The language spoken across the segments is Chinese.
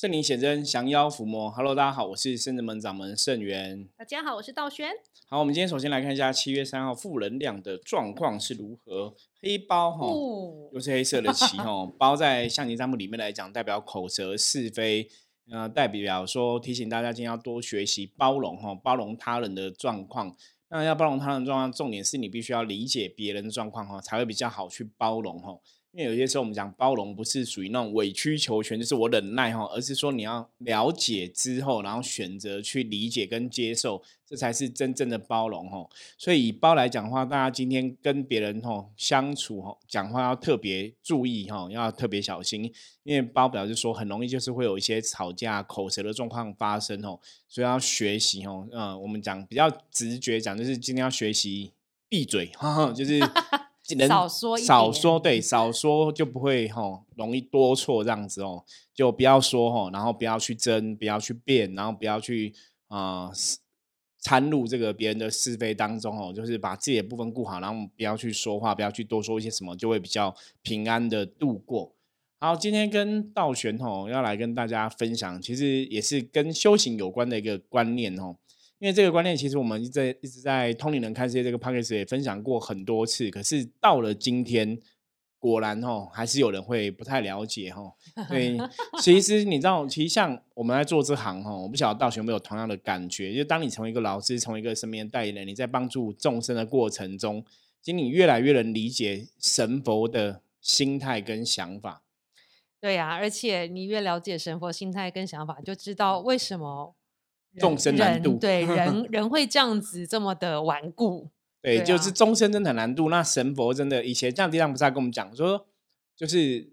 圣灵显真，降妖伏魔。Hello，大家好，我是圣人门掌门圣元。大家好，我是道轩。好，我们今天首先来看一下七月三号负能量的状况是如何。黑包哈，又是黑色的旗哈，包在象棋占卜里面来讲，代表口舌是非，呃，代表说提醒大家今天要多学习包容哈，包容他人的状况。那要包容他人状况，重点是你必须要理解别人的状况哈，才会比较好去包容哈。因为有些时候我们讲包容，不是属于那种委曲求全，就是我忍耐哈，而是说你要了解之后，然后选择去理解跟接受，这才是真正的包容哈。所以以包来讲话，大家今天跟别人哈相处哈，讲话要特别注意哈，要特别小心，因为包表示说很容易就是会有一些吵架、口舌的状况发生哦，所以要学习哦。嗯，我们讲比较直觉讲，就是今天要学习闭嘴，哈哈，就是。少说少说，对，少说就不会吼容易多错这样子哦，就不要说吼，然后不要去争，不要去辩，然后不要去啊掺入这个别人的是非当中哦，就是把自己的部分顾好，然后不要去说话，不要去多说一些什么，就会比较平安的度过。好，今天跟道玄吼要来跟大家分享，其实也是跟修行有关的一个观念哦。因为这个观念，其实我们在一直在通灵人看世界这个 p o c a s t 也分享过很多次，可是到了今天，果然哦，还是有人会不太了解哈。对，其实你知道，其实像我们在做这行哈，我不晓得道学有没有同样的感觉，就当你成为一个老师，成为一个身边代言人，你在帮助众生的过程中，其实你越来越能理解神佛的心态跟想法。对呀，而且你越了解神佛心态跟想法，就知道为什么。众生难度，对 人人会这样子这么的顽固，对，就是众生真的难度。那神佛真的以前这样地藏菩萨跟我们讲说，就是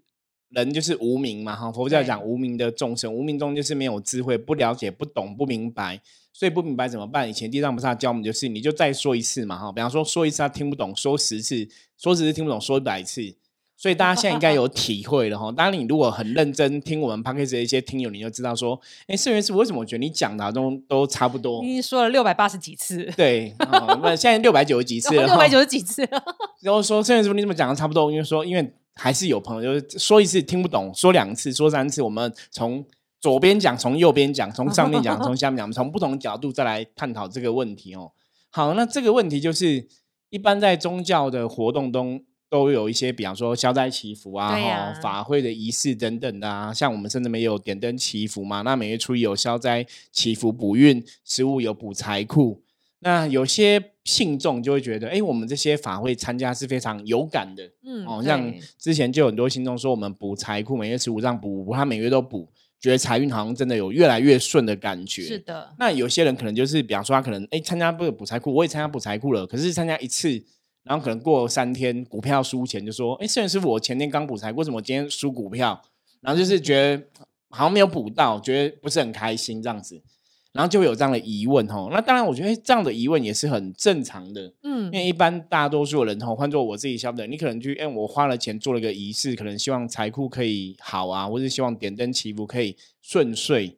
人就是无名嘛，哈，佛教讲无名的众生，无名中就是没有智慧，不了解、不懂、不明白，所以不明白怎么办？以前地藏菩萨教我们就是，你就再说一次嘛，哈，比方说说一次他听不懂，说十次，说十次听不懂，说一百次。所以大家现在应该有体会了哈。当然，你如果很认真听我们 p a c k a g e 的一些听友，你就知道说，哎，圣元师为什么我觉得你讲的都都差不多？你说了六百八十几次。对，那现在六百九十几次了。六百九十几次。然后说圣元师傅，你怎么讲的差不多？因为说，因为还是有朋友就是说一次听不懂，说两次，说三次，我们从左边讲，从右边讲，从上面讲，从下面讲，从不同角度再来探讨这个问题哦。好，那这个问题就是一般在宗教的活动中。都有一些，比方说消灾祈福啊，法会的仪式等等的啊，像我们甚至没有点灯祈福嘛。那每月初一有消灾祈福补运，十五有补财库。那有些信众就会觉得，哎，我们这些法会参加是非常有感的，嗯，哦，像之前就有很多信众说，我们补财库，每月十五这样补，他每月都补，觉得财运好像真的有越来越顺的感觉。是的。那有些人可能就是，比方说他可能，哎，参加不补财库，我也参加补财库了，可是参加一次。然后可能过三天股票输钱，就说：“哎，圣元师傅，我前天刚补财，为什么今天输股票？”然后就是觉得好像没有补到，觉得不是很开心这样子，然后就会有这样的疑问吼。那当然，我觉得这样的疑问也是很正常的，嗯，因为一般大多数人吼，换做我自己消费者，你可能去，哎，我花了钱做了个仪式，可能希望财库可以好啊，或者希望点灯祈福可以顺遂。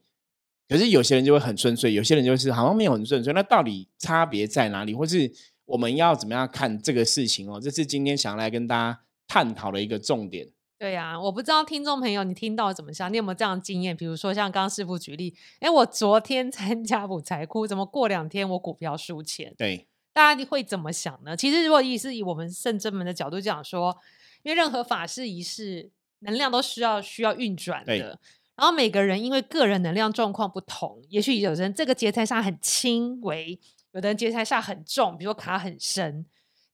可是有些人就会很顺遂，有些人就是好像没有很顺遂。那到底差别在哪里？或是？我们要怎么样看这个事情哦？这是今天想来跟大家探讨的一个重点。对呀，我不知道听众朋友你听到怎么想？你有没有这样的经验？比如说像刚刚师傅举例，哎，我昨天参加补财库，怎么过两天我股票输钱？对，大家会怎么想呢？其实如果以是以我们圣真门的角度讲说，因为任何法事仪式能量都需要需要运转的，然后每个人因为个人能量状况不同，也许有人这个劫财煞很轻微。有的人劫财煞很重，比如说卡很深，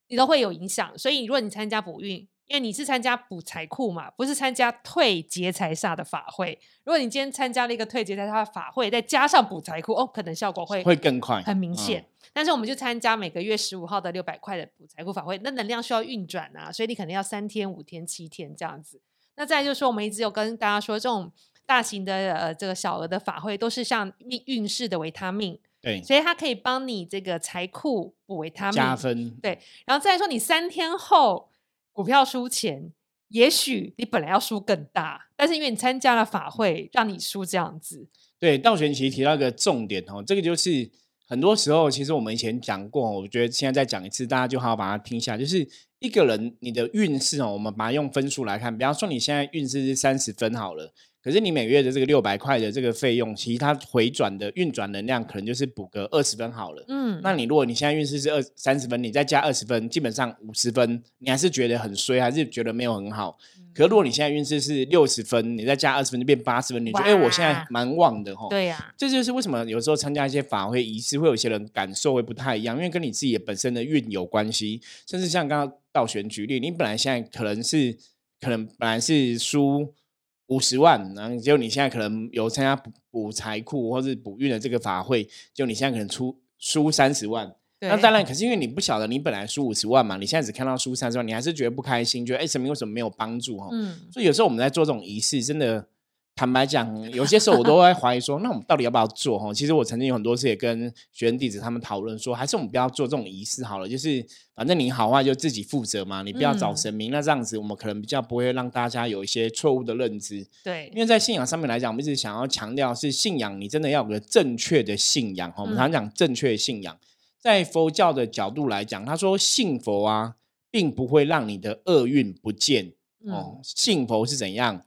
你都会有影响。所以，如果你参加补运，因为你是参加补财库嘛，不是参加退劫财煞的法会。如果你今天参加了一个退劫财煞的法会，再加上补财库，哦，可能效果会会更快，很明显。但是，我们就参加每个月十五号的六百块的补财库法会，那能量需要运转啊，所以你可能要三天、五天、七天这样子。那再就是说，我们一直有跟大家说，这种大型的呃这个小额的法会，都是像运运势的维他命。对，所以它可以帮你这个财库补为他们加分。对，然后再说你三天后股票输钱，也许你本来要输更大，但是因为你参加了法会，让你输这样子。对，道玄其实提到一个重点哦，这个就是很多时候其实我们以前讲过，我觉得现在再讲一次，大家就好好把它听下。就是一个人你的运势哦，我们把它用分数来看，比方说你现在运势是三十分好了。可是你每个月的这个六百块的这个费用，其实它回转的运转能量可能就是补个二十分好了。嗯，那你如果你现在运势是二三十分，你再加二十分，基本上五十分，你还是觉得很衰，还是觉得没有很好。可是如果你现在运势是六十分，你再加二十分就变八十分，你觉得哎，我现在蛮旺的哈。对呀，这就是为什么有时候参加一些法会仪式，会有些人感受会不太一样，因为跟你自己本身的运有关系。甚至像刚刚道玄举例，你本来现在可能是可能本来是输。五十万，然后就你现在可能有参加补补财库或是补运的这个法会，就你现在可能出输三十万，那当然，可是因为你不晓得你本来输五十万嘛，你现在只看到输三十万，你还是觉得不开心，觉得哎，神明为什么没有帮助哈？嗯，所以有时候我们在做这种仪式，真的。坦白讲，有些时候我都会怀疑说，那我们到底要不要做？哈，其实我曾经有很多次也跟学生弟子他们讨论说，还是我们不要做这种仪式好了。就是反正你好坏就自己负责嘛，你不要找神明。那这样子，我们可能比较不会让大家有一些错误的认知。对，因为在信仰上面来讲，我们一直想要强调是信仰，你真的要有个正确的信仰。哈，我们常讲正确信仰，在佛教的角度来讲，他说信佛啊，并不会让你的厄运不见。哦，信佛是怎样？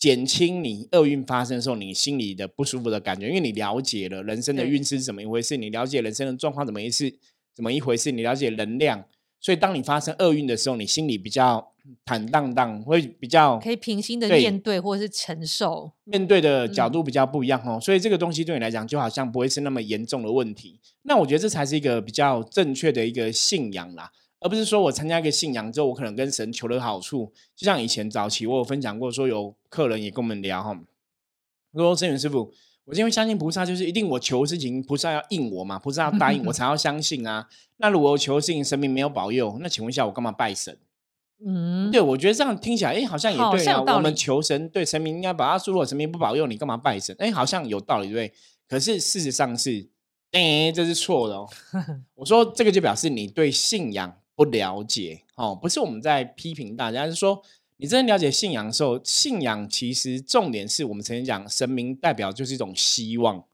减轻你厄运发生的时候，你心里的不舒服的感觉，因为你了解了人生的运势是怎么一回事，你了解人生的状况怎么一事，怎么一回事，你了解能量，所以当你发生厄运的时候，你心里比较坦荡荡，会比较可以平心的面对或者是承受，面对的角度比较不一样哦，所以这个东西对你来讲就好像不会是那么严重的问题。那我觉得这才是一个比较正确的一个信仰啦。而不是说我参加一个信仰之后，我可能跟神求了好处。就像以前早期我有分享过，说有客人也跟我们聊哈，说圣元师傅，我因为相信菩萨，就是一定我求事情，菩萨要应我嘛，菩萨要答应我 才要相信啊。那如果我求事情，神明没有保佑，那请问一下，我干嘛拜神？嗯，对，我觉得这样听起来，哎，好像也对啊。我们求神，对神明应该把他说，如果神明不保佑，你干嘛拜神？哎，好像有道理，对？可是事实上是，哎，这是错的哦。我说这个就表示你对信仰。不了解哦，不是我们在批评大家，是说你真的了解信仰的时候，信仰其实重点是我们曾经讲，神明代表就是一种希望，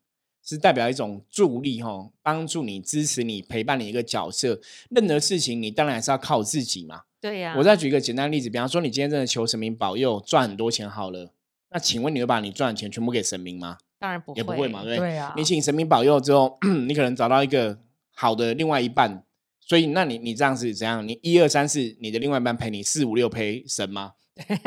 是代表一种助力哈，帮助你、支持你、陪伴你一个角色。任何事情你当然还是要靠自己嘛。对呀。我再举一个简单例子，比方说你今天真的求神明保佑赚很多钱好了，那请问你会把你赚的钱全部给神明吗？当然不会，也不会嘛，对对？你请神明保佑之后，你可能找到一个好的另外一半。所以，那你你这样是怎样？你一二三四，你的另外一半陪你四五六陪神吗？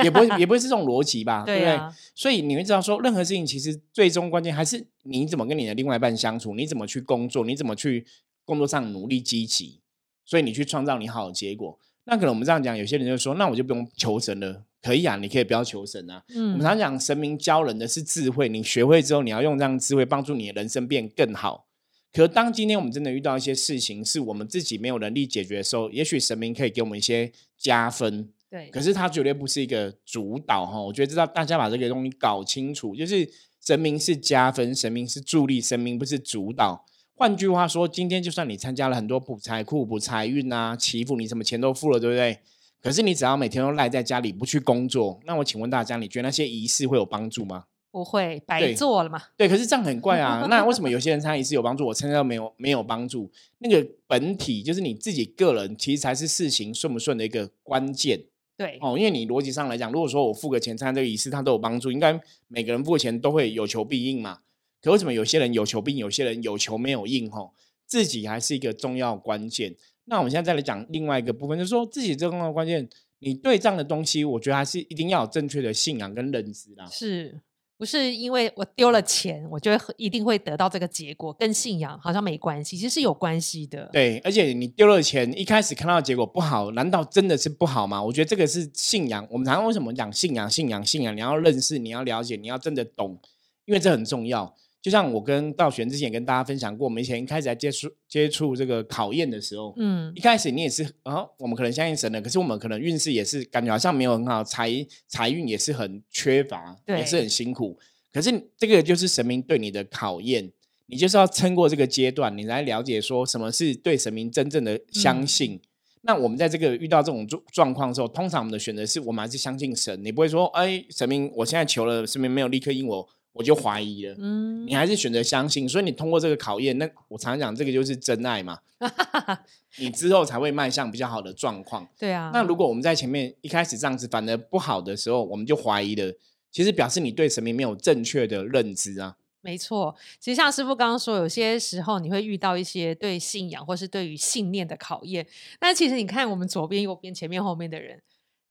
也不会，也不会是这种逻辑吧？对不对？所以你会知道，说任何事情其实最终关键还是你怎么跟你的另外一半相处，你怎么去工作，你怎么去工作上努力积极，所以你去创造你好的结果。那可能我们这样讲，有些人就说，那我就不用求神了，可以啊，你可以不要求神啊。嗯，我们常讲，神明教人的是智慧，你学会之后，你要用这样智慧帮助你的人生变更好。可当今天我们真的遇到一些事情，是我们自己没有能力解决的时候，也许神明可以给我们一些加分。对，可是它绝对不是一个主导哈。我觉得知道大家把这个东西搞清楚，就是神明是加分，神明是助力，神明不是主导。换句话说，今天就算你参加了很多补财库、补财运啊、祈福，你什么钱都付了，对不对？可是你只要每天都赖在家里不去工作，那我请问大家，你觉得那些仪式会有帮助吗？不会白做了嘛？对，可是这样很怪啊。那为什么有些人参加仪式有帮助，我参加没有没有帮助？那个本体就是你自己个人，其实才是事情顺不顺的一个关键。对哦，因为你逻辑上来讲，如果说我付个钱参加这个仪式，它都有帮助，应该每个人付钱都会有求必应嘛。可为什么有些人有求必应，有些人有求没有应？吼，自己还是一个重要关键。那我们现在再来讲另外一个部分，就是说自己这个重要关键，你对这样的东西，我觉得还是一定要有正确的信仰跟认知啦。是。不是因为我丢了钱，我就一定会得到这个结果，跟信仰好像没关系，其实是有关系的。对，而且你丢了钱，一开始看到结果不好，难道真的是不好吗？我觉得这个是信仰。我们常常为什么讲信仰？信仰，信仰，你要认识，你要了解，你要真的懂，因为这很重要。就像我跟道玄之前跟大家分享过，我们以前一开始在接触接触这个考验的时候，嗯，一开始你也是啊，我们可能相信神的，可是我们可能运势也是感觉好像没有很好，财财运也是很缺乏，也是很辛苦。可是这个就是神明对你的考验，你就是要撑过这个阶段，你来了解说什么是对神明真正的相信。那我们在这个遇到这种状状况的时候，通常我们的选择是我们还是相信神，你不会说哎，神明我现在求了，神明没有立刻应我。我就怀疑了，嗯，你还是选择相信，所以你通过这个考验，那我常常讲，这个就是真爱嘛，你之后才会迈向比较好的状况。对啊，那如果我们在前面一开始这样子反而不好的时候，我们就怀疑了，其实表示你对神明没有正确的认知啊。没错，其实像师傅刚刚说，有些时候你会遇到一些对信仰或是对于信念的考验。但其实你看，我们左边、右边、前面、后面的人，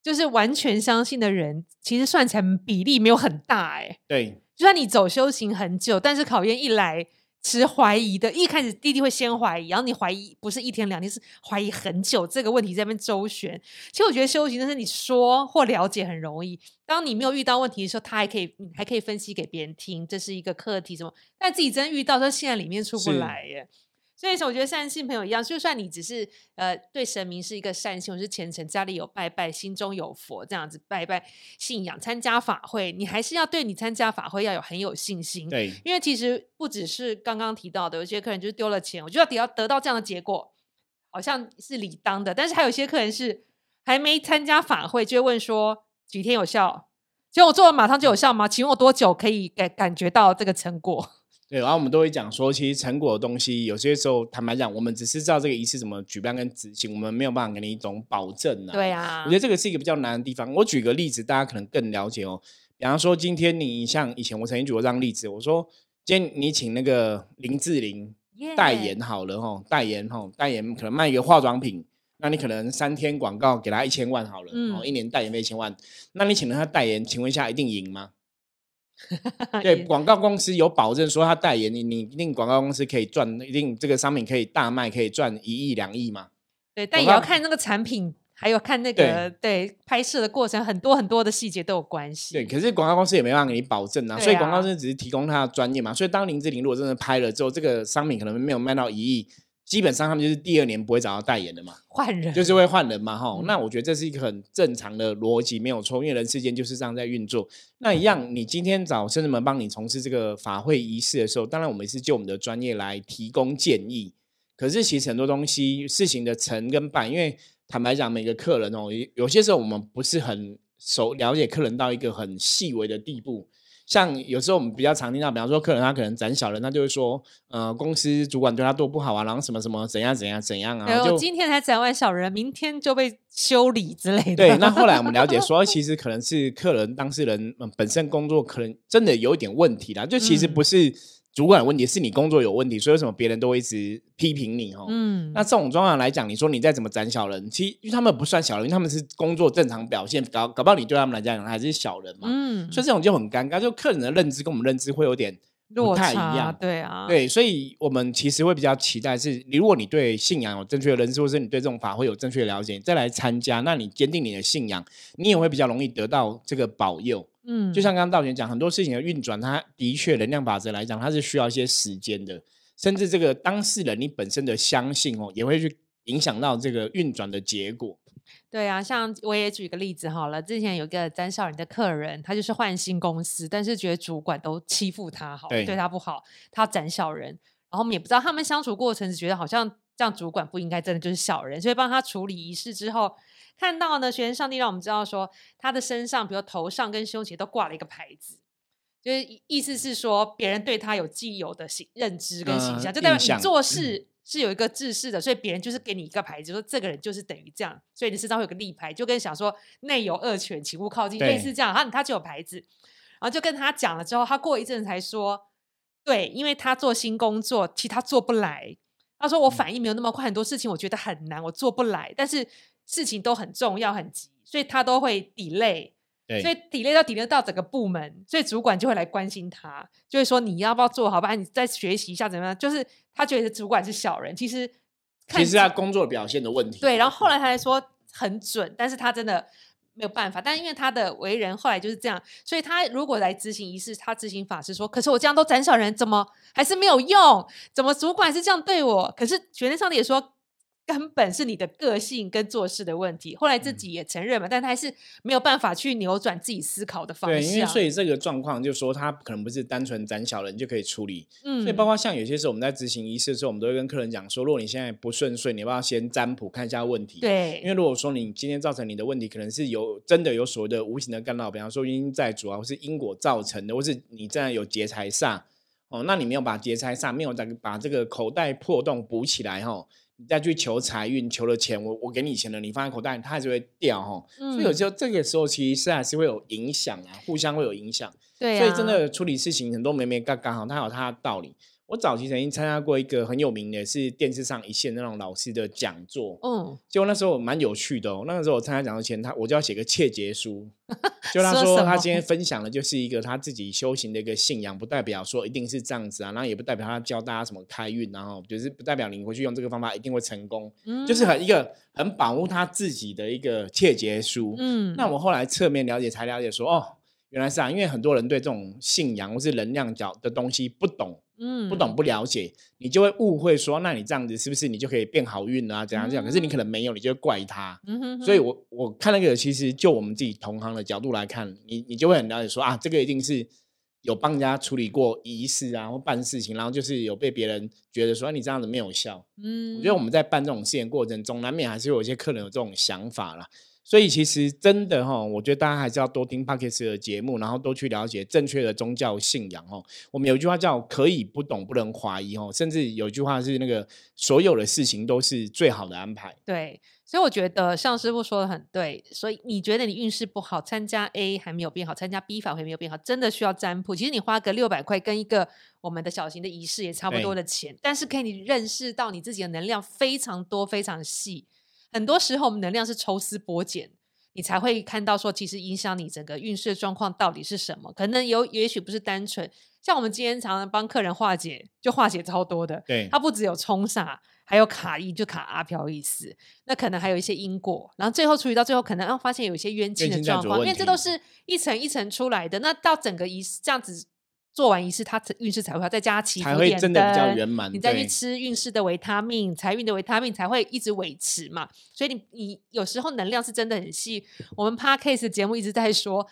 就是完全相信的人，其实算成比例没有很大哎。对，就算你走修行很久，但是考验一来。持怀疑的，一开始弟弟会先怀疑，然后你怀疑不是一天两天，是怀疑很久。这个问题在那边周旋。其实我觉得修行就是你说或了解很容易，当你没有遇到问题的时候，他还可以，还可以分析给别人听，这是一个课题什么。但自己真遇到，说现在里面出不来耶。所以说，我觉得善信朋友一样，就算你只是呃对神明是一个善信，或是虔诚，家里有拜拜，心中有佛，这样子拜拜信仰，参加法会，你还是要对你参加法会要有很有信心。对，因为其实不只是刚刚提到的，有些客人就是丢了钱，我就要得要得到这样的结果，好像是理当的。但是还有些客人是还没参加法会，就会问说几天有效？结果我做了马上就有效吗？请问我多久可以感感觉到这个成果？对，然后我们都会讲说，其实成果的东西，有些时候坦白讲，我们只是知道这个仪式怎么举办跟执行，我们没有办法给你一种保证啊。对啊，我觉得这个是一个比较难的地方。我举个例子，大家可能更了解哦。比方说，今天你像以前我曾经举过这样例子，我说今天你请那个林志玲代言好了哈，代言哈，代言可能卖一个化妆品，那你可能三天广告给他一千万好了，哦，一年代言费一千万，那你请了他代言，请问一下一定赢吗？对，广告公司有保证说他代言你，你一定广告公司可以赚，一定这个商品可以大卖，可以赚一亿两亿嘛？对，但也要看那个产品，还有看那个对拍摄的过程，很多很多的细节都有关系。对，可是广告公司也没办法给你保证啊，所以广告公司只是提供他的专业嘛。所以当林志玲如果真的拍了之后，这个商品可能没有卖到一亿。基本上他们就是第二年不会找到代言的嘛，换人就是会换人嘛，哈。那我觉得这是一个很正常的逻辑，没有错，因为人世间就是这样在运作。那一样，你今天找圣人们帮你从事这个法会仪式的时候，当然我们是就我们的专业来提供建议。可是其实很多东西事情的成跟败，因为坦白讲，每个客人哦，有些时候我们不是很熟了解客人到一个很细微的地步。像有时候我们比较常听到，比方说客人他可能攒小人，他就会说，呃，公司主管对他多不好啊，然后什么什么怎样怎样怎样啊，就今天才攒完小人，明天就被修理之类的。对，那后来我们了解说，其实可能是客人当事人本身工作可能真的有一点问题啦，就其实不是。主管有问题，是你工作有问题，所以为什么别人都会一直批评你？哦，嗯，那这种状况来讲，你说你再怎么斩小人，其实因为他们不算小人，因为他们是工作正常表现，搞搞不好你对他们来讲还是小人嘛，嗯，所以这种就很尴尬，就客人的认知跟我们认知会有点不太一样，对。啊，对，所以我们其实会比较期待是，如果你对信仰有正确的认知，或是你对这种法会有正确的了解，再来参加，那你坚定你的信仰，你也会比较容易得到这个保佑。嗯，就像刚刚道玄讲，很多事情的运转，它的确能量法则来讲，它是需要一些时间的，甚至这个当事人你本身的相信哦，也会去影响到这个运转的结果。对啊，像我也举个例子好了，之前有个詹少人的客人，他就是换新公司，但是觉得主管都欺负他，好对他不好，他斩小人，然后我们也不知道他们相处过程，是觉得好像这样主管不应该真的就是小人，所以帮他处理仪式之后。看到呢，学生上帝让我们知道说，他的身上，比如头上跟胸前都挂了一个牌子，就是意思是说，别人对他有既有的形认知跟形象，就代表你做事是有一个制式的，所以别人就是给你一个牌子，说这个人就是等于这样，所以你身上会有个立牌，就跟想说内有恶犬，请勿靠近，类似这样，他他就有牌子，然后就跟他讲了之后，他过一阵才说，对，因为他做新工作，其实他做不来，他说我反应没有那么快，很多事情我觉得很难，我做不来，但是。事情都很重要很急，所以他都会 delay，所以 delay 到 delay 到整个部门，所以主管就会来关心他，就会说你要不要做好，不然你再学习一下怎么样？就是他觉得主管是小人，其实其实他工作表现的问题。对，然后后来他还说很准，但是他真的没有办法。但因为他的为人后来就是这样，所以他如果来执行仪式，他执行法是说，可是我这样都斩小人，怎么还是没有用？怎么主管是这样对我？可是学生上帝也说。根本是你的个性跟做事的问题。后来自己也承认嘛，但他还是没有办法去扭转自己思考的方向。对，因为所以这个状况就说他可能不是单纯斩小人就可以处理。嗯，所以包括像有些时候我们在执行仪式的时候，我们都会跟客人讲说，如果你现在不顺遂，你要不要先占卜看一下问题？对，因为如果说你今天造成你的问题，可能是有真的有所谓的无形的干扰，比方说因在主啊，或是因果造成的，或是你这样有劫财煞哦，那你没有把劫财煞没有再把这个口袋破洞补起来哈。你再去求财运，求了钱，我我给你钱了，你放在口袋，它还是会掉哈。所以有时候这个时候其实是还是会有影响啊，互相会有影响。对，所以真的处理事情很多没没刚刚好，它有它的道理。我早期曾经参加过一个很有名的，是电视上一线那种老师的讲座。嗯，结果那时候蛮有趣的哦。那个时候我参加讲座前，他我就要写个切结书。就他说他今天分享的就是一个他自己修行的一个信仰，不代表说一定是这样子啊，然后也不代表他教大家什么开运，然后就是不代表你回去用这个方法一定会成功。嗯，就是很一个很保护他自己的一个切结书。嗯，那我后来侧面了解才了解说，哦，原来是啊，因为很多人对这种信仰或是能量角的东西不懂。嗯，不懂不了解，你就会误会说，那你这样子是不是你就可以变好运啊？怎样这样？可是你可能没有，你就怪他。嗯哼。所以我我看那个，其实就我们自己同行的角度来看，你你就会很了解说啊，这个一定是有帮人家处理过仪式啊，或办事情，然后就是有被别人觉得说你这样子没有效。嗯，我觉得我们在办这种事情过程中，难免还是有一些客人有这种想法啦。所以其实真的哈，我觉得大家还是要多听 p a c k e s 的节目，然后多去了解正确的宗教信仰哦。我们有一句话叫“可以不懂，不能怀疑”哦，甚至有一句话是那个所有的事情都是最好的安排。对，所以我觉得向师傅说的很对。所以你觉得你运势不好，参加 A 还没有变好，参加 B 法会没有变好，真的需要占卜。其实你花个六百块跟一个我们的小型的仪式也差不多的钱，但是可以你认识到你自己的能量非常多、非常细。很多时候我们能量是抽丝剥茧。你才会看到说，其实影响你整个运势状况到底是什么？可能有，也许不是单纯像我们今天常常帮客人化解，就化解超多的。对，它不只有冲煞，还有卡意，就卡阿飘意思。那可能还有一些因果，然后最后处理到最后，可能要发现有一些冤亲的状况，因为这都是一层一层出来的。那到整个仪式这样子。做完仪式，他运势才会好，再加祈福点灯，你再去吃运势的维他命、财运的维他命，才会一直维持嘛。所以你你有时候能量是真的很细。我们 Parkcase 节目一直在说。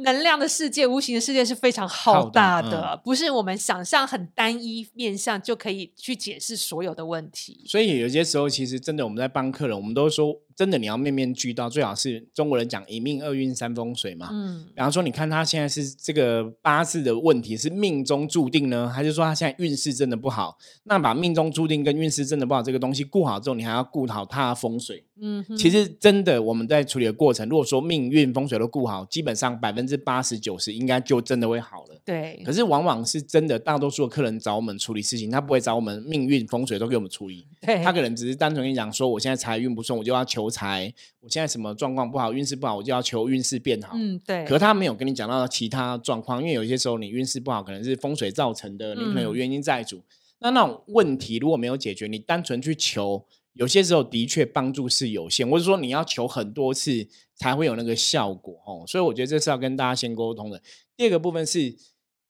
能量的世界，无形的世界是非常浩大的，不是我们想象很单一面向就可以去解释所有的问题。所以有些时候，其实真的我们在帮客人，我们都说，真的你要面面俱到，最好是中国人讲一命二运三风水嘛。嗯，比方说，你看他现在是这个八字的问题是命中注定呢，还是说他现在运势真的不好？那把命中注定跟运势真的不好这个东西顾好之后，你还要顾好他的风水。嗯，其实真的我们在处理的过程，如果说命运风水都顾好，基本上百分之八十九十应该就真的会好了。对。可是往往是真的，大多数的客人找我们处理事情，他不会找我们命运风水都给我们处理。对。他可能只是单纯跟你讲说，我现在财运不顺，我就要求财；我现在什么状况不好，运势不好，我就要求运势变好。嗯，对。可他没有跟你讲到其他状况，因为有些时候你运势不好，可能是风水造成的，你可能有原因在主。那那种问题如果没有解决，你单纯去求。有些时候的确帮助是有限，或者说你要求很多次才会有那个效果哦，所以我觉得这是要跟大家先沟通的。第二个部分是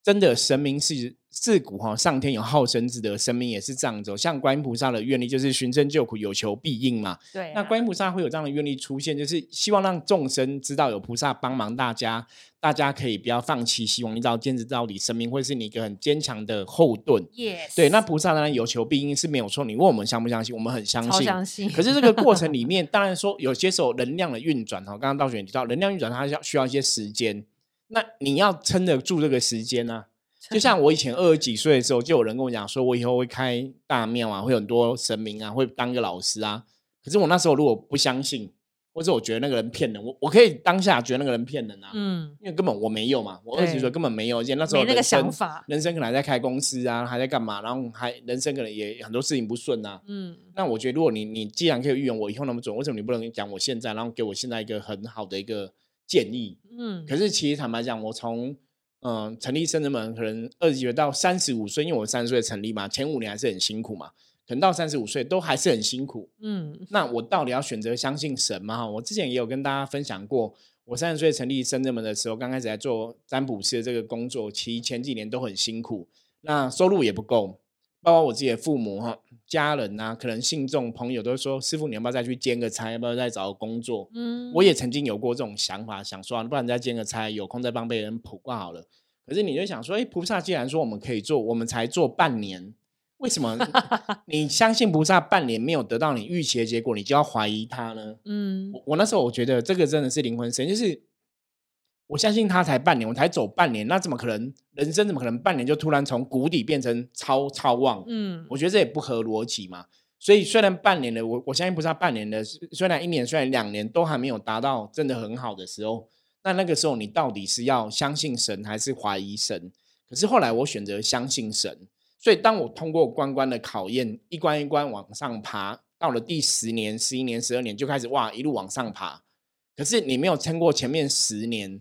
真的神明是自古哈上天有好生之德，神明也是这样子。像观音菩萨的愿力就是寻声救苦，有求必应嘛。对，那观音菩萨会有这样的愿力出现，就是希望让众生知道有菩萨帮忙大家。大家可以不要放弃希望，你只要坚持到底，神明会是你一个很坚强的后盾。Yes，对，那菩萨当然有求必应是没有错。你问我们相不相信？我们很相信。相信。可是这个过程里面，当然说有些时候能量的运转哈，刚刚道玄提到能量运转，它需要需要一些时间。那你要撑得住这个时间呢？就像我以前二十几岁的时候，就有人跟我讲说，我以后会开大庙啊，会很多神明啊，会当个老师啊。可是我那时候如果不相信。或者我觉得那个人骗人，我我可以当下觉得那个人骗人啊，嗯，因为根本我没有嘛，我二十几岁根本没有，而且那时候那个想法，人生可能还在开公司啊，还在干嘛，然后还人生可能也很多事情不顺啊，嗯，那我觉得如果你你既然可以预言我以后那么准，为什么你不能讲我现在，然后给我现在一个很好的一个建议？嗯，可是其实坦白讲，我从嗯成立深圳门可能二十几岁到三十五岁，因为我三十岁成立嘛，前五年还是很辛苦嘛。可能到三十五岁都还是很辛苦，嗯，那我到底要选择相信神吗？我之前也有跟大家分享过，我三十岁成立深圳门的时候，刚开始在做占卜师的这个工作，其实前几年都很辛苦，那收入也不够，包括我自己的父母哈、家人呐，可能信众朋友都说，师傅你要不要再去兼个差，要不要再找个工作？嗯，我也曾经有过这种想法，想说不然再兼个差，有空再帮别人卜卦好了。可是你就想说，哎，菩萨既然说我们可以做，我们才做半年。为什么 你相信菩萨半年没有得到你预期的结果，你就要怀疑他呢？嗯，我那时候我觉得这个真的是灵魂神，就是我相信他才半年，我才走半年，那怎么可能？人生怎么可能半年就突然从谷底变成超超旺？嗯，我觉得这也不合逻辑嘛。所以虽然半年的，我我相信不是他半年的，虽然一年，虽然两年都还没有达到真的很好的时候，那那个时候你到底是要相信神还是怀疑神？可是后来我选择相信神，所以当我通过关关的考验，一关一关往上爬，到了第十年、十一年、十二年就开始哇一路往上爬。可是你没有撑过前面十年。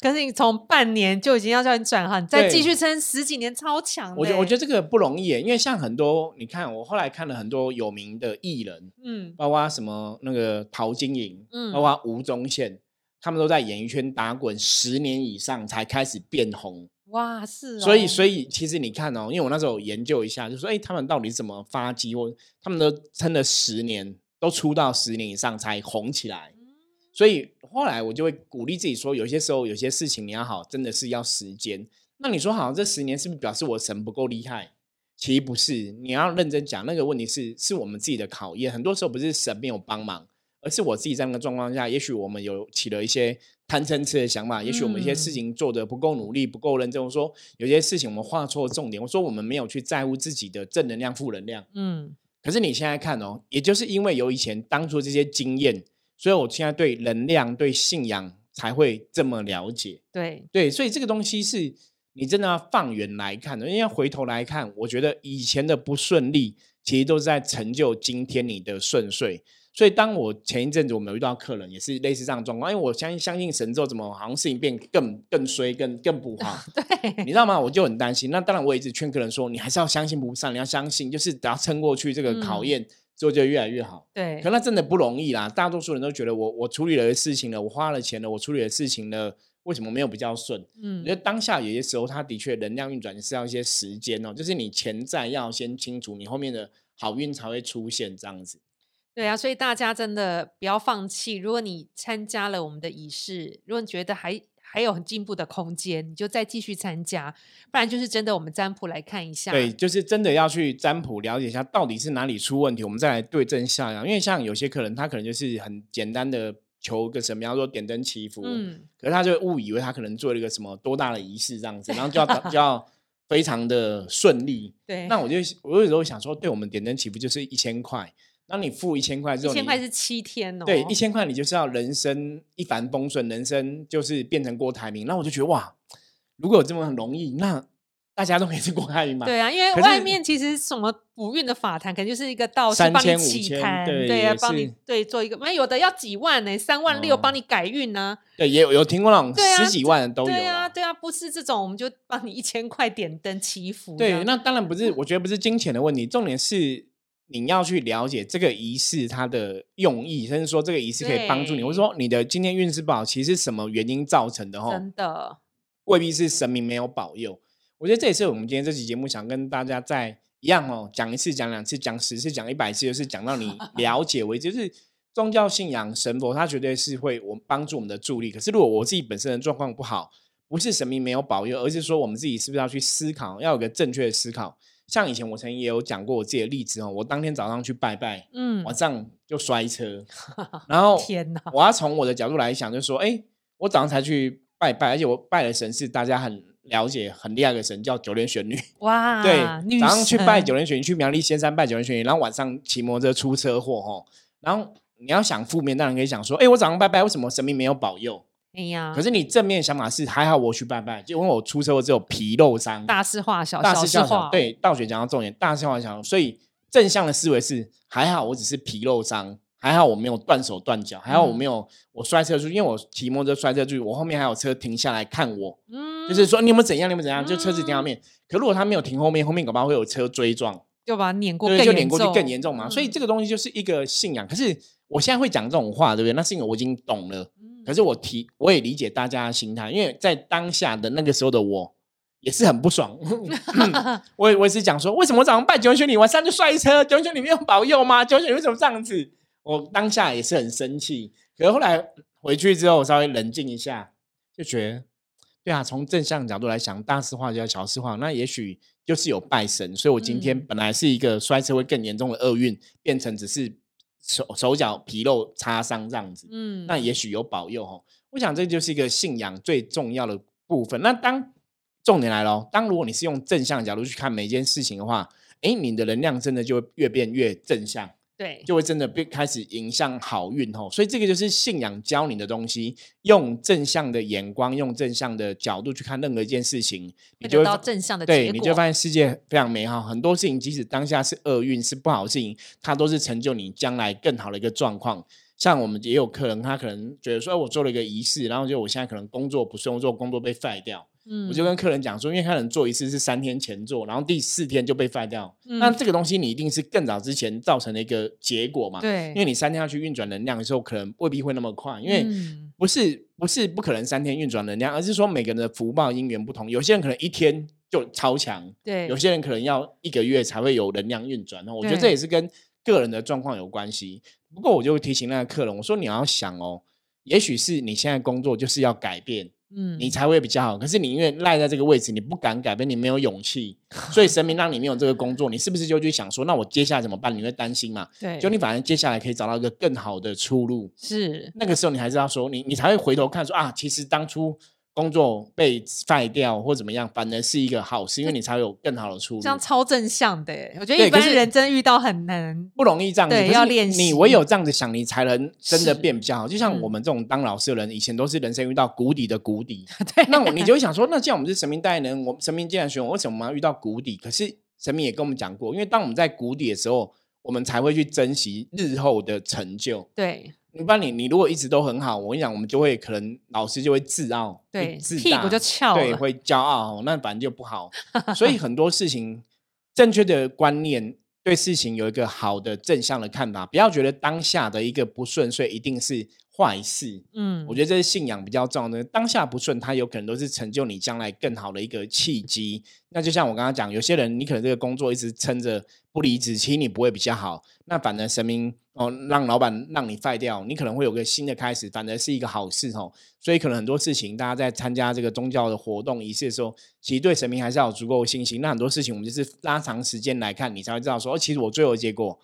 可是你从半年就已经要叫你转行，再继续撑十几年，超强。我觉我觉得这个不容易，因为像很多你看，我后来看了很多有名的艺人，嗯，包括什么那个陶晶莹，嗯，包括吴宗宪，他们都在演艺圈打滚十年以上才开始变红。哇，是。所以，所以其实你看哦，因为我那时候研究一下，就说，哎，他们到底怎么发迹？或他们都撑了十年，都出道十年以上才红起来。所以后来我就会鼓励自己说，有些时候有些事情你要好，真的是要时间。那你说好，这十年是不是表示我神不够厉害？其实不是，你要认真讲，那个问题是是我们自己的考验。很多时候不是神没有帮忙，而是我自己在那个状况下，也许我们有起了一些贪嗔痴的想法，也许我们一些事情做的不够努力、不够认真。我说有些事情我们画错重点，我说我们没有去在乎自己的正能量、负能量。嗯，可是你现在看哦，也就是因为有以前当初这些经验。所以，我现在对能量、对信仰才会这么了解。对对，所以这个东西是你真的要放远来看的，因为回头来看，我觉得以前的不顺利，其实都是在成就今天你的顺遂。所以，当我前一阵子我们有遇到客人，也是类似这样的状况，因为我相信相信神之后，怎么好像事情变更更衰、更更不 好？对，你知道吗？我就很担心。那当然，我也一直劝客人说，你还是要相信菩萨，你要相信，就是只要撑过去这个考验。之后就越来越好，对。可那真的不容易啦，大多数人都觉得我我处理了事情了，我花了钱了，我处理了事情了，为什么没有比较顺？嗯，因为当下有些时候，它的确能量运转是要一些时间哦，就是你潜在要先清楚，你后面的好运才会出现这样子。对啊，所以大家真的不要放弃。如果你参加了我们的仪式，如果你觉得还还有很进步的空间，你就再继续参加，不然就是真的我们占卜来看一下。对，就是真的要去占卜了解一下到底是哪里出问题，我们再来对症下药。因为像有些客人，他可能就是很简单的求个什么，比方说点灯祈福，嗯，可是他就误以为他可能做了一个什么多大的仪式这样子，然后就要 就要非常的顺利。对，那我就我有时候想说，对我们点灯祈福就是一千块。当你付一千块之后，一千块是七天哦。对，一千块你就是要人生一帆风顺，人生就是变成郭台铭。那我就觉得哇，如果有这么容易，那大家都可以是郭台铭嘛？对啊，因为外面其实什么补运的法坛，可能就是一个道士帮你起坛，对啊，帮你对做一个，那有的要几万呢，三万六帮你改运呢。对，也有有听过那种十几万的都有。对啊，对啊，不是这种，我们就帮你一千块点灯祈福。对，那当然不是，我觉得不是金钱的问题，重点是。你要去了解这个仪式它的用意，甚至说这个仪式可以帮助你，或者说你的今天运势不好，其实什么原因造成的？哈，真的未必是神明没有保佑。我觉得这也是我们今天这期节目想跟大家在一样哦，讲一次、讲两次、讲十次、讲一百次，就是讲到你 了解为止。就是宗教信仰神佛，它绝对是会我帮助我们的助力。可是如果我自己本身的状况不好，不是神明没有保佑，而是说我们自己是不是要去思考，要有个正确的思考。像以前我曾经也有讲过我自己的例子哦，我当天早上去拜拜，嗯，晚上就摔车，然后天哪！我要从我的角度来想，就是说，哎，我早上才去拜拜，而且我拜的神是大家很了解、很厉害的神，叫九连玄女。哇，对，早上去拜九连玄女，去苗栗仙山拜九连玄女，然后晚上骑摩托车出车祸哈。然后你要想负面，当然可以想说，哎，我早上拜拜，为什么神明没有保佑？哎呀！可是你正面想法是还好，我去拜拜，就因为我出车祸只有皮肉伤。大事化小，大事化小对，道学讲到重点，大事化小。所以正向的思维是还好，我只是皮肉伤，还好我没有断手断脚，还好我没有我摔车出去，因为我骑摩托车摔车出去，我后面还有车停下来看我，嗯，就是说你有没有怎样，你有没有怎样，就车子停后面。可如果他没有停后面，后面恐怕会有车追撞，就把碾过，对，就碾过去更严重嘛。所以这个东西就是一个信仰。可是我现在会讲这种话，对不对？那是因为我已经懂了。可是我提，我也理解大家的心态，因为在当下的那个时候的我也是很不爽。我我也是讲说，为什么我早上拜九玄女，晚上就摔车？九玄女没有保佑吗？九玄女为什么这样子？我当下也是很生气。可是后来回去之后，我稍微冷静一下，就觉得，对啊，从正向角度来想，大事化小，小事化，那也许就是有拜神。所以我今天本来是一个摔车会更严重的厄运，变成只是。手手脚皮肉擦伤这样子，嗯，那也许有保佑哦。我想这就是一个信仰最重要的部分。那当重点来了，当如果你是用正向角度去看每一件事情的话，哎，你的能量真的就会越变越正向。对，就会真的变开始迎向好运吼，所以这个就是信仰教你的东西，用正向的眼光，用正向的角度去看任何一件事情，你就到正向的对，你就发现世界非常美好。很多事情即使当下是厄运，是不好的事情，它都是成就你将来更好的一个状况。像我们也有客人，他可能觉得说，我做了一个仪式，然后就我现在可能工作不顺，做工作被废掉。嗯，我就跟客人讲说，因为他能做一次是三天前做，然后第四天就被废掉。那这个东西你一定是更早之前造成的一个结果嘛？对，因为你三天要去运转能量的时候，可能未必会那么快，因为不是不是不可能三天运转能量，而是说每个人的福报因缘不同，有些人可能一天就超强，对，有些人可能要一个月才会有能量运转。那我觉得这也是跟个人的状况有关系。不过我就提醒那个客人，我说你要想哦，也许是你现在工作就是要改变。嗯，你才会比较好。可是你因为赖在这个位置，你不敢改变，你没有勇气，所以神明让你没有这个工作，你是不是就去想说，那我接下来怎么办？你会担心嘛？对，就你反正接下来可以找到一个更好的出路。是，那个时候你还是要说，你你才会回头看说啊，其实当初。工作被废掉或怎么样，反而是一个好事，因为你才有更好的出路。这样超正向的，我觉得一般人真遇到很难，不容易这样子。对，要练习。你唯有这样子想，你才能真的变比较好。就像我们这种当老师的人，以前都是人生遇到谷底的谷底。对。那你就会想说，那既然我们是神明代言人，我们神明既然选我，为什么我们要遇到谷底？可是神明也跟我们讲过，因为当我们在谷底的时候，我们才会去珍惜日后的成就。对。一般你你如果一直都很好，我跟你讲，我们就会可能老师就会自傲，对，自屁股就翘，对，会骄傲，那反正就不好。所以很多事情，正确的观念，对事情有一个好的正向的看法，不要觉得当下的一个不顺遂一定是坏事。嗯，我觉得这是信仰比较重要的。当下不顺，它有可能都是成就你将来更好的一个契机。那就像我刚刚讲，有些人你可能这个工作一直撑着不离职，其实你不会比较好。那反而神明。哦，让老板让你废掉，你可能会有个新的开始，反而是一个好事哦。所以可能很多事情，大家在参加这个宗教的活动仪式的时候，其实对神明还是要有足够的信心。那很多事情，我们就是拉长时间来看，你才会知道说，哦，其实我最后结果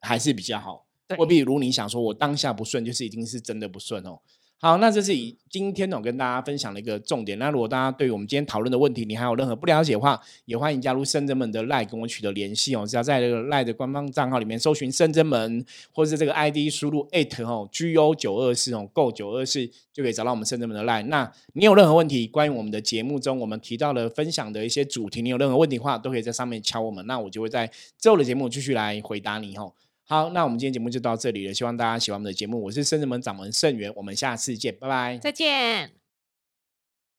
还是比较好。未必如你想说，我当下不顺，就是一定是真的不顺哦。好，那这是以今天我跟大家分享的一个重点。那如果大家对于我们今天讨论的问题，你还有任何不了解的话，也欢迎加入圣真门的赖跟我取得联系哦。只要在这个赖的官方账号里面搜寻圣真门，或者是这个 ID 输入 eight 哦 G O 九二四哦 Go 九二四，就可以找到我们圣真门的赖。那你有任何问题，关于我们的节目中我们提到的分享的一些主题，你有任何问题的话，都可以在上面敲我们，那我就会在之后的节目继续来回答你哦。好，那我们今天节目就到这里了。希望大家喜欢我们的节目，我是圣人门掌门盛元，我们下次见，拜拜，再见。